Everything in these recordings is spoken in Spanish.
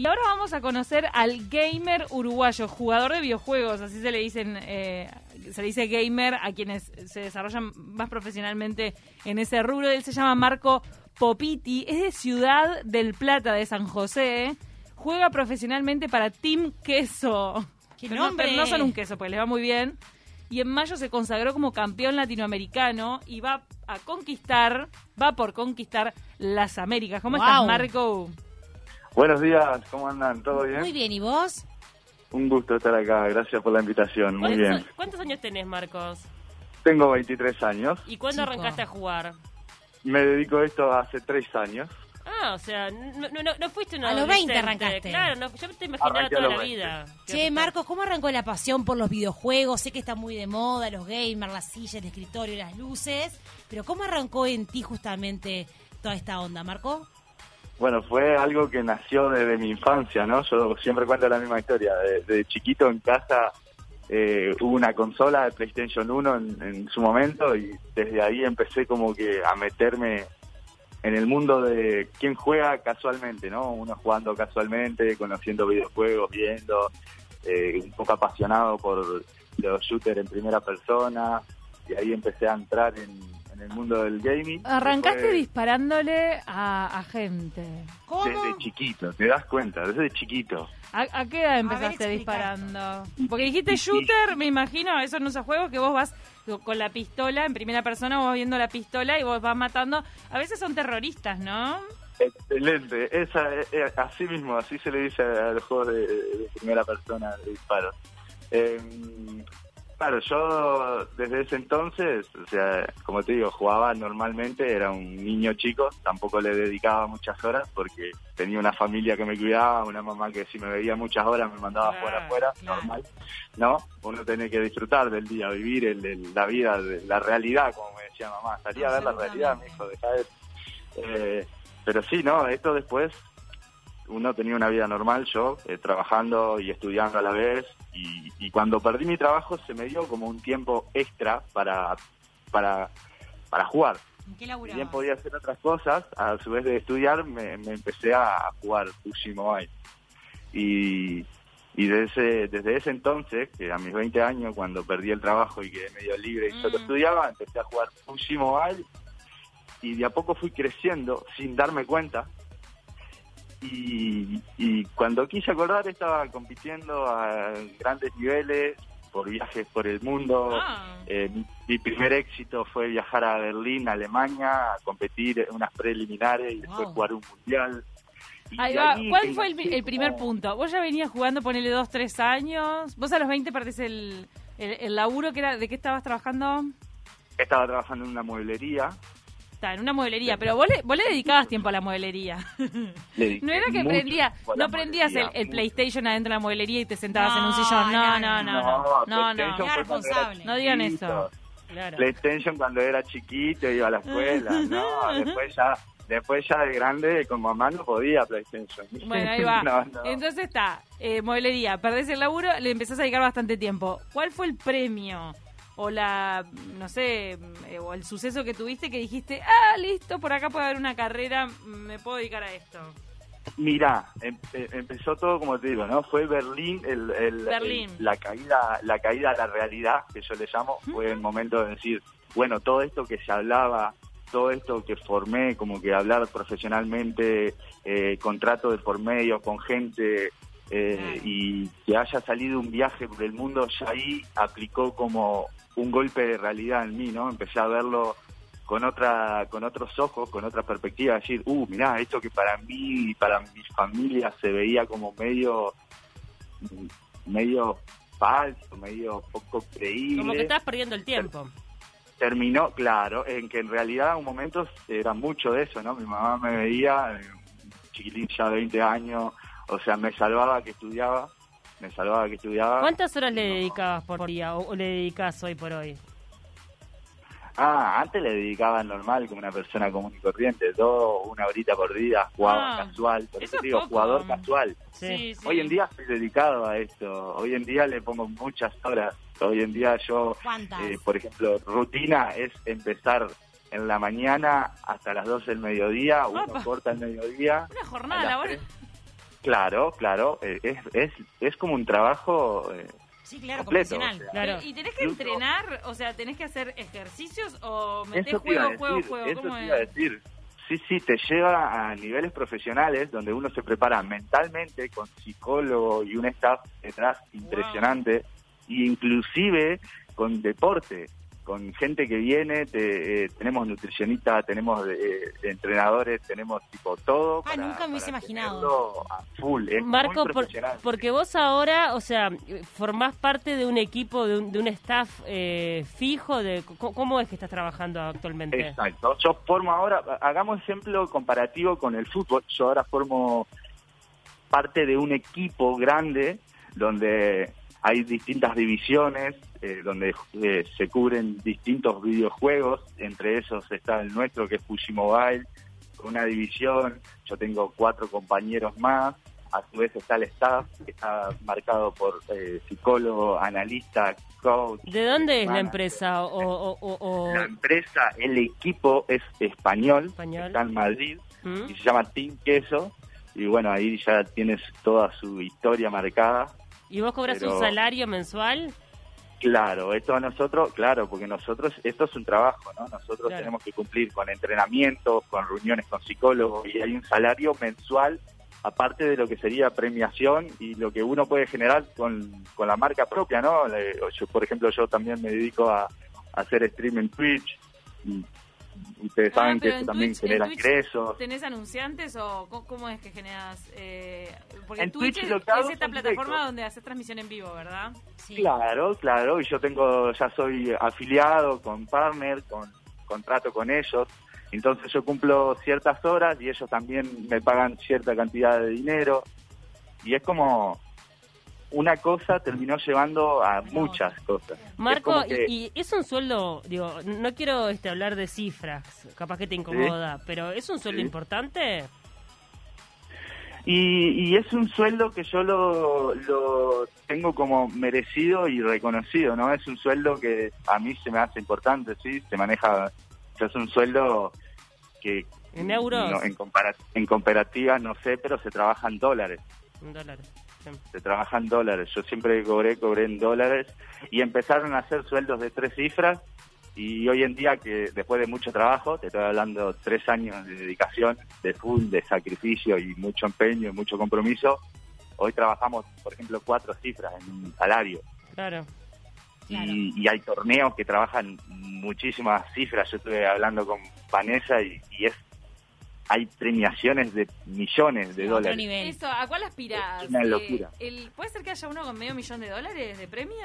Y ahora vamos a conocer al gamer uruguayo, jugador de videojuegos, así se le dicen, eh, se le dice gamer a quienes se desarrollan más profesionalmente en ese rubro. Él se llama Marco Popiti, es de Ciudad del Plata, de San José. Juega profesionalmente para Team Queso. ¡Qué Pero no- pero no son un queso, pues les va muy bien. Y en mayo se consagró como campeón latinoamericano y va a conquistar, va por conquistar las Américas. ¿Cómo estás, Guau. Marco? Buenos días, ¿cómo andan? ¿Todo bien? Muy bien, ¿y vos? Un gusto estar acá, gracias por la invitación, muy bien. ¿Cuántos, años tenés, Marcos? Tengo 23 años, ¿Y cuándo Chico. arrancaste a jugar? me dedico a esto hace 3 años. Ah, o sea, no, no, no, no fuiste un A los 20 adolescente. arrancaste. Claro, no, yo te imaginaba Arranqué toda la 20. vida. Che, Marcos, ¿cómo arrancó la pasión por los videojuegos? Sé que está muy de moda, los gamers, las sillas, el escritorio, las luces, pero ¿cómo arrancó en ti justamente toda esta onda, Marco? Bueno, fue algo que nació desde mi infancia, ¿no? Yo siempre cuento la misma historia. De, de chiquito en casa eh, hubo una consola de PlayStation 1 en, en su momento y desde ahí empecé como que a meterme en el mundo de quién juega casualmente, ¿no? Uno jugando casualmente, conociendo videojuegos, viendo, eh, un poco apasionado por los shooters en primera persona y ahí empecé a entrar en, en el mundo del gaming. Arrancaste disparándole a, a gente. ¿Cómo? desde chiquito, te das cuenta, desde chiquito. ¿A, a qué edad empezaste disparando? Porque dijiste shooter, me imagino, eso no es juego que vos vas con la pistola, en primera persona, vos vas viendo la pistola y vos vas matando. A veces son terroristas, ¿no? Excelente, esa, eh, eh, así mismo, así se le dice a los juegos de, de primera persona de disparos. Eh, claro, yo desde ese entonces, o sea, como te digo, jugaba normalmente, era un niño chico, tampoco le dedicaba muchas horas porque tenía una familia que me cuidaba, una mamá que si me veía muchas horas me mandaba Claro, fuera afuera, claro. normal, ¿no? Uno tiene que disfrutar del día, vivir el, el- la vida, de- la realidad, como me decía mamá, salía a ver la realidad, mi hijo, deja de... Eh, pero sí, ¿no? Esto después, uno tenía una vida normal, yo, eh, trabajando y estudiando a la vez, y, y cuando perdí mi trabajo se me dio como un tiempo extra para, para, para jugar. ¿En qué laburabas? bien podía hacer otras cosas, a su vez de estudiar, me, me empecé a jugar PUBG Mobile. Y, y desde, desde ese entonces, que a mis 20 años, cuando perdí el trabajo y quedé medio libre y solo Mm. estudiaba, empecé a jugar PUBG Mobile y de a poco fui creciendo sin darme cuenta. Y, y cuando quise acordar estaba compitiendo a grandes niveles por viajes por el mundo. Ah. Eh, mi, mi primer éxito fue viajar a Berlín, Alemania, a competir en unas preliminares y después jugar un mundial. Ahí va. ¿Cuál fue el, primer punto? Vos ya venías jugando, ponele dos, tres años. Vos a los 20 perdés el, el, el laburo que era, ¿de qué estabas trabajando? Estaba trabajando en una mueblería. Está, en una mueblería, pero vos le, vos le dedicabas tiempo a la mueblería. Le No era que prendía, no prendías el, el. PlayStation adentro de la mueblería y te sentabas en un No, sillón. No, no, no, no, no. no, no, no. Responsable. No digan eso. Claro. PlayStation cuando era chiquito iba a la escuela, no, después ya, después ya de grande con mamá no podía PlayStation. Bueno, ahí va. No, no. Entonces está, eh, mueblería, perdés el laburo, le empezás a dedicar bastante tiempo. ¿Cuál fue el premio? O la, no sé, eh, o el suceso que tuviste que dijiste, ah, listo, por acá puede haber una carrera, me puedo dedicar a esto. Mirá, em- eh, empezó todo como te digo, ¿no? Fue Berlín, el, el- Berlín. el- la caída, la caída a la realidad, que yo le llamo, fue el momento de decir, bueno, todo esto que se hablaba, todo esto que formé, como que hablar profesionalmente, eh, contrato de por medio con gente eh, y que haya salido un viaje por el mundo, ya ahí aplicó como un golpe de realidad en mí, ¿no? Empecé a verlo con otra con otros ojos, con otra perspectiva, decir, uh, mirá, esto que para mí y para mi familia se veía como medio medio falso, medio poco creíble. Como que estás perdiendo el tiempo. Terminó, claro, en que en realidad en un momento era mucho de eso, ¿no? Mi mamá me veía, eh, chiquitín ya de 20 años, o sea, me salvaba que estudiaba, me salvaba que estudiaba. ¿Cuántas horas le dedicabas por día o, le dedicas hoy por hoy? Ah, antes le dedicaba normal como una persona común y corriente, dos, una horita por día, jugaba ah, casual, por eso, eso digo, jugador casual. Sí. Hoy en día estoy dedicado a esto, hoy en día le pongo muchas horas, hoy en día yo, eh, por ejemplo, rutina es empezar en la mañana hasta las 12 del mediodía, Opa. uno corta el mediodía. Una jornada, a las 3, Claro, claro, eh, es, es, es como un trabajo eh, Sí, claro, completo. profesional. o sea, Claro. ¿Y tenés que entrenar? O sea, ¿tenés que hacer ejercicios o metés Eso juego, juego, decir, juego? eso ¿Cómo te es? iba a decir. Sí, sí, te lleva a niveles profesionales donde uno se prepara mentalmente con psicólogo y un staff detrás impresionante, y inclusive con deporte, con gente que viene, te- eh, tenemos nutricionistas, tenemos eh, entrenadores, tenemos tipo todo. Ah, nunca me hubiese para imaginado. A full, es Marco, muy por- profesional. porque vos ahora, o sea, formás parte de un equipo, de un, de un staff eh, fijo, de ¿cómo es que estás trabajando actualmente? Exacto. Yo formo ahora, hagamos ejemplo comparativo con el fútbol. Yo ahora formo parte de un equipo grande donde hay distintas divisiones, eh, donde eh, se cubren distintos videojuegos. Entre esos está el nuestro, que es Fuji Mobile, con una división. Yo tengo cuatro compañeros más. A su vez está el staff, que está marcado por eh, psicólogo, analista, coach. ¿De dónde es la empresa? O, o- o- o- La empresa, el equipo es español, Español. está en Madrid ¿Mm? y se llama Team Queso. Y bueno, ahí ya tienes toda su historia marcada. ¿Y vos cobras Pero- un salario mensual? Claro, esto a nosotros, claro, porque nosotros, esto es un trabajo, ¿no? Nosotros Claro. tenemos que cumplir con entrenamientos, con reuniones con psicólogos y hay un salario mensual aparte de lo que sería premiación y lo que uno puede generar con, con la marca propia, ¿no? Yo, por ejemplo, yo también me dedico a, a hacer stream en Twitch y ustedes Ah, saben que eso también Twitch- en genera ingresos. ¿Tenés anunciantes o cómo es que generas? Eh, porque En Twitch, Twitch es, lo que hago es esta plataforma donde haces transmisión en vivo, ¿verdad? Sí. Claro, claro, y yo tengo, ya soy afiliado con partner, con contrato con ellos, entonces yo cumplo ciertas horas y ellos también me pagan cierta cantidad de dinero y es como una cosa terminó llevando a muchas cosas. Es Marco, que- y, y es un sueldo, digo, no quiero este, hablar de cifras, capaz que te incomoda, pero ¿es un sueldo Sí. importante? Y, y es un sueldo que yo lo, lo tengo como merecido y reconocido, ¿no? Es un sueldo que a mí se me hace importante, ¿sí? Se maneja, es un sueldo que... ¿En euros? no, en, compara- en comparativa no sé, pero se trabaja en dólares. Un dólar. Sí. Se trabaja en dólares. Yo siempre cobré, cobré en dólares y empezaron a hacer sueldos de tres cifras y hoy en día que después de mucho trabajo, te estoy hablando tres años de dedicación, de full, de sacrificio y mucho empeño y mucho compromiso, hoy trabajamos, por ejemplo, cuatro cifras en un salario. Claro. Claro. Y, y hay torneos que trabajan muchísimas cifras. Yo estuve hablando con Vanessa y, y es hay premiaciones de millones de Otro dólares. nivel. Eso, ¿a cuál aspirás? Es una Eh, locura. el, ¿Puede ser que haya uno con medio millón de dólares de premio?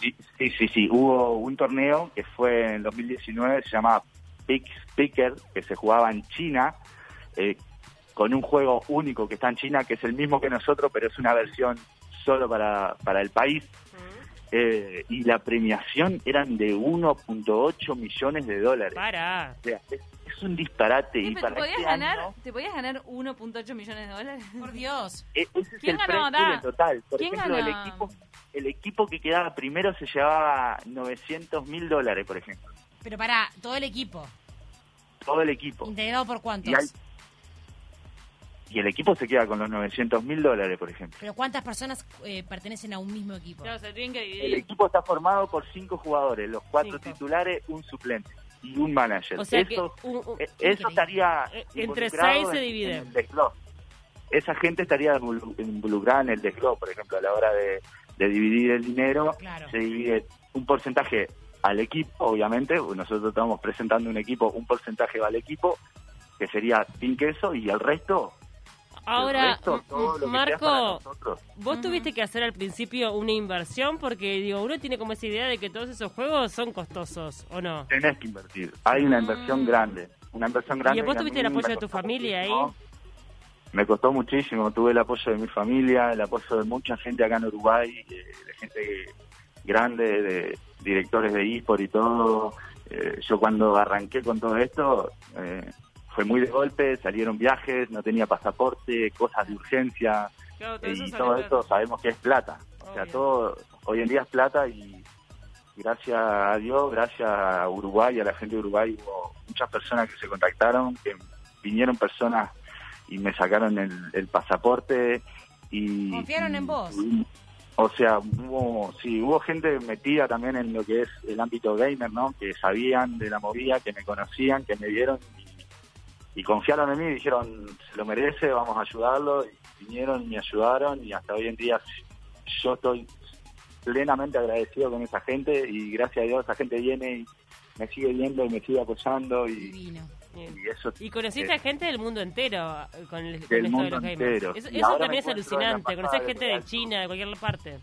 Sí, sí, sí, sí. Hubo un torneo que fue en 2019, se llamaba Pick Speaker, que se jugaba en China, eh, con un juego único que está en China, que es el mismo que nosotros, pero es una versión solo para, para el país. Eh, y la premiación eran de 1.8 millones de dólares. Para. O sea, es, es un disparate. Y para ¿te, podías este ganar, año, ¿Te podías ganar 1.8 millones de dólares? Por Dios. e- ese es ¿Quién el ganó, Da? total. Por ¿Quién ejemplo, el ganó? equipo, el equipo que quedaba primero se llevaba 900 mil dólares, por ejemplo. Pero para todo el equipo. Todo el equipo. ¿Integrado por cuántos? Y, el equipo se queda con los 900 mil dólares, por ejemplo. Pero ¿cuántas personas eh, pertenecen a un mismo equipo? Claro, se tienen que El dividir. equipo está formado por cinco jugadores, los cuatro Cinco. titulares, un suplente y un manager. O sea que eso, un- un- eh, eso estaría Eh, entre involucrado seis se en- divide. en el desglose. Esa gente estaría involu- involucrada en el desglose, por ejemplo, a la hora de, de dividir el dinero, Claro. se divide un porcentaje al equipo, obviamente, nosotros estamos presentando un equipo, un porcentaje va al equipo, que sería sin queso, y el resto, Ahora, resto, Marco, vos tuviste que hacer al principio una inversión porque, digo, uno tiene como esa idea de que todos esos juegos son costosos, ¿o no? Tenés que invertir. Hay una Mm. inversión grande. Una inversión grande. ¿Y vos tuviste el apoyo de tu familia ahí? muchísimo. Me costó muchísimo. Tuve el apoyo de mi familia, el apoyo de mucha gente acá en Uruguay, eh, de gente grande, de directores de eSport y todo. Eh, yo cuando arranqué con todo esto, eh, fue muy de golpe, salieron viajes, no tenía pasaporte, cosas de urgencia, Claro, todo eso y todo esto sabemos que es plata. O sea, todo hoy en día es plata y gracias a Dios, gracias a Uruguay, a la gente de Uruguay, hubo muchas personas que se contactaron, que vinieron personas y me sacaron el, el pasaporte y... Confiaron en vos. y- o sea, hubo, sí, hubo gente metida también en lo que es el ámbito gamer, ¿no? Que sabían de la movida, que me conocían, que me vieron y, y confiaron en mí y dijeron, se lo merece, vamos a ayudarlo. Y vinieron y me ayudaron y hasta hoy en día yo estoy plenamente agradecido con esa gente y gracias a Dios esa gente viene y me sigue viendo y me sigue apoyando y, y eso Y conociste eh, a gente del mundo entero eh, con, el, Del de mundo gamers. entero. Eso, eso también es alucinante. Embajada gente de de. China, de cualquier parte.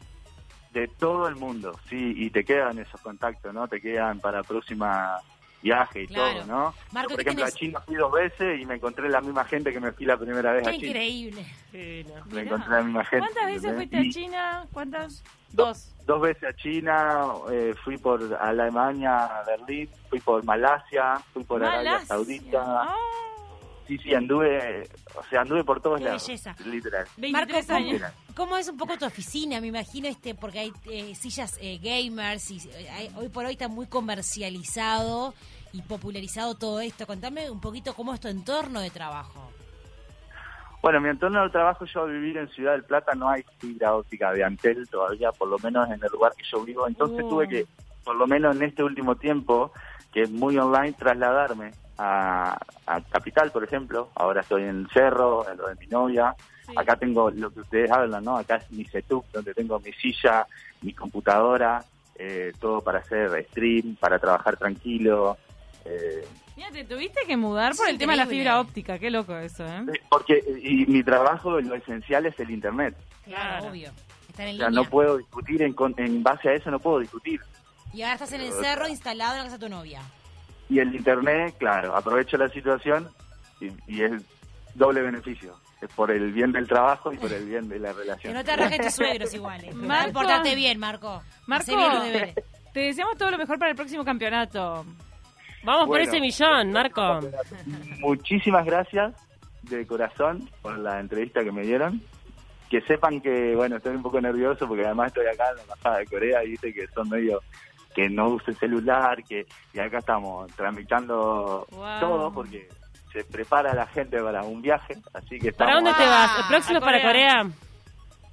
de todo el mundo, sí, y te quedan esos contactos, ¿no? Te quedan para próxima viaje y Claro. todo, ¿no? Marco, Yo, por ¿qué ejemplo, tenés? a China fui dos veces y me encontré la misma gente que me fui la primera vez Qué a China. increíble. Sí, no. Me Mirá. encontré la misma gente. ¿Cuántas veces fuiste a China? ¿Cuántas? Dos. Dos veces a China, eh, fui por Alemania, a Berlín, fui por Malasia, fui por Arabia. Saudita. Ah, Sí, sí, anduve, o sea, anduve por todos Qué lados, belleza. literal. 23 Marco, ¿cómo, años. cómo es un poco tu oficina? Me imagino este porque hay eh, sillas eh, gamers y eh, hay- hoy por hoy está muy comercializado y popularizado todo esto. Contame un poquito cómo es tu entorno de trabajo. Bueno, mi entorno de trabajo, yo vivir en Ciudad del Plata no hay fibra óptica de Antel todavía, por lo menos en el lugar que yo vivo. Entonces Oh. tuve que, por lo menos en este último tiempo, que es muy online, trasladarme a, a Capital, por ejemplo. Ahora estoy en el Cerro, en lo de mi novia. Sí. Acá tengo lo que ustedes hablan, ¿no? Acá es mi setup, donde tengo mi silla, mi computadora, eh, todo para hacer stream, para trabajar tranquilo. Eh, Mira, te tuviste que mudar por el tema de la fibra óptica. Qué loco eso, ¿eh? porque y mi trabajo, lo esencial es el Internet. Claro, Claro. obvio. Están en O sea, línea. no puedo discutir en, con- en base a eso, no puedo discutir. Y ahora estás en el cerro instalado en la casa de tu novia. Y el internet, claro, aprovecho la situación y, y es doble beneficio. Es por el bien del trabajo y por el bien de la Que relación. no te arrajes tus suegros iguales. Marco. Portate bien, Marco. Marco, bien los deberes. te deseamos todo lo mejor para el próximo campeonato. Vamos por ese millón, Marco. Muchísimas gracias de corazón por la entrevista que me dieron. Que sepan que, bueno, estoy un poco nervioso porque además estoy acá en la embajada de Corea y dice que son medio que no use celular, que y acá estamos tramitando Wow. todo porque se prepara la gente para un viaje, así que ¿Para estamos, dónde te vas? ¿El próximo A para Corea.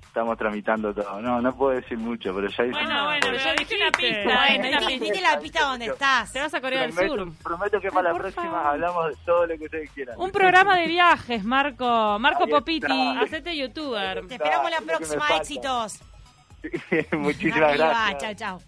Estamos tramitando todo. No, no puedo decir mucho, pero ya hice Bueno, bueno, pero ya una dijiste. pista. Bueno, diste una pista. dite la pista donde estás. Te vas a Corea del Sur. prometo que Ay, para la próxima favor. hablamos de todo lo que ustedes quieran. Un programa de viajes, Marco. Marco Ahí Popiti. está. Hacete youtuber. Te esperamos la próxima. Éxitos. Muchísimas Arriba, gracias. Chao, chao.